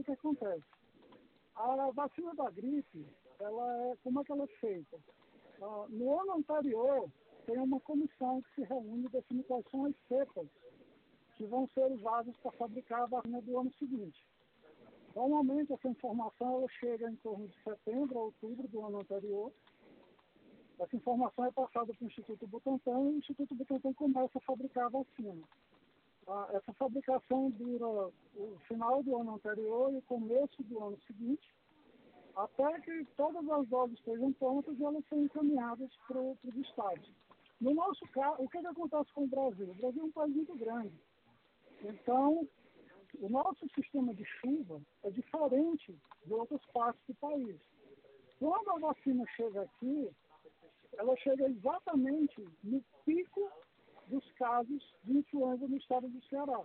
o que acontece? A vacina da gripe, ela é, como é que ela é feita? Uh, no ano anterior, tem uma comissão que se reúne e define quais são as cepas que vão ser usadas para fabricar a vacina do ano seguinte. Normalmente, essa informação ela chega em torno de setembro a outubro do ano anterior. Essa informação é passada para o Instituto Butantan e o Instituto Butantan começa a fabricar a vacina. Essa fabricação dura o final do ano anterior e o começo do ano seguinte, até que todas as doses estejam prontas e elas são encaminhadas para os estados. No nosso caso, o que, que acontece com o Brasil? O Brasil é um país muito grande. Então, o nosso sistema de chuva é diferente de outras partes do país. Quando a vacina chega aqui, ela chega exatamente no pico casos de influenza no estado do Ceará.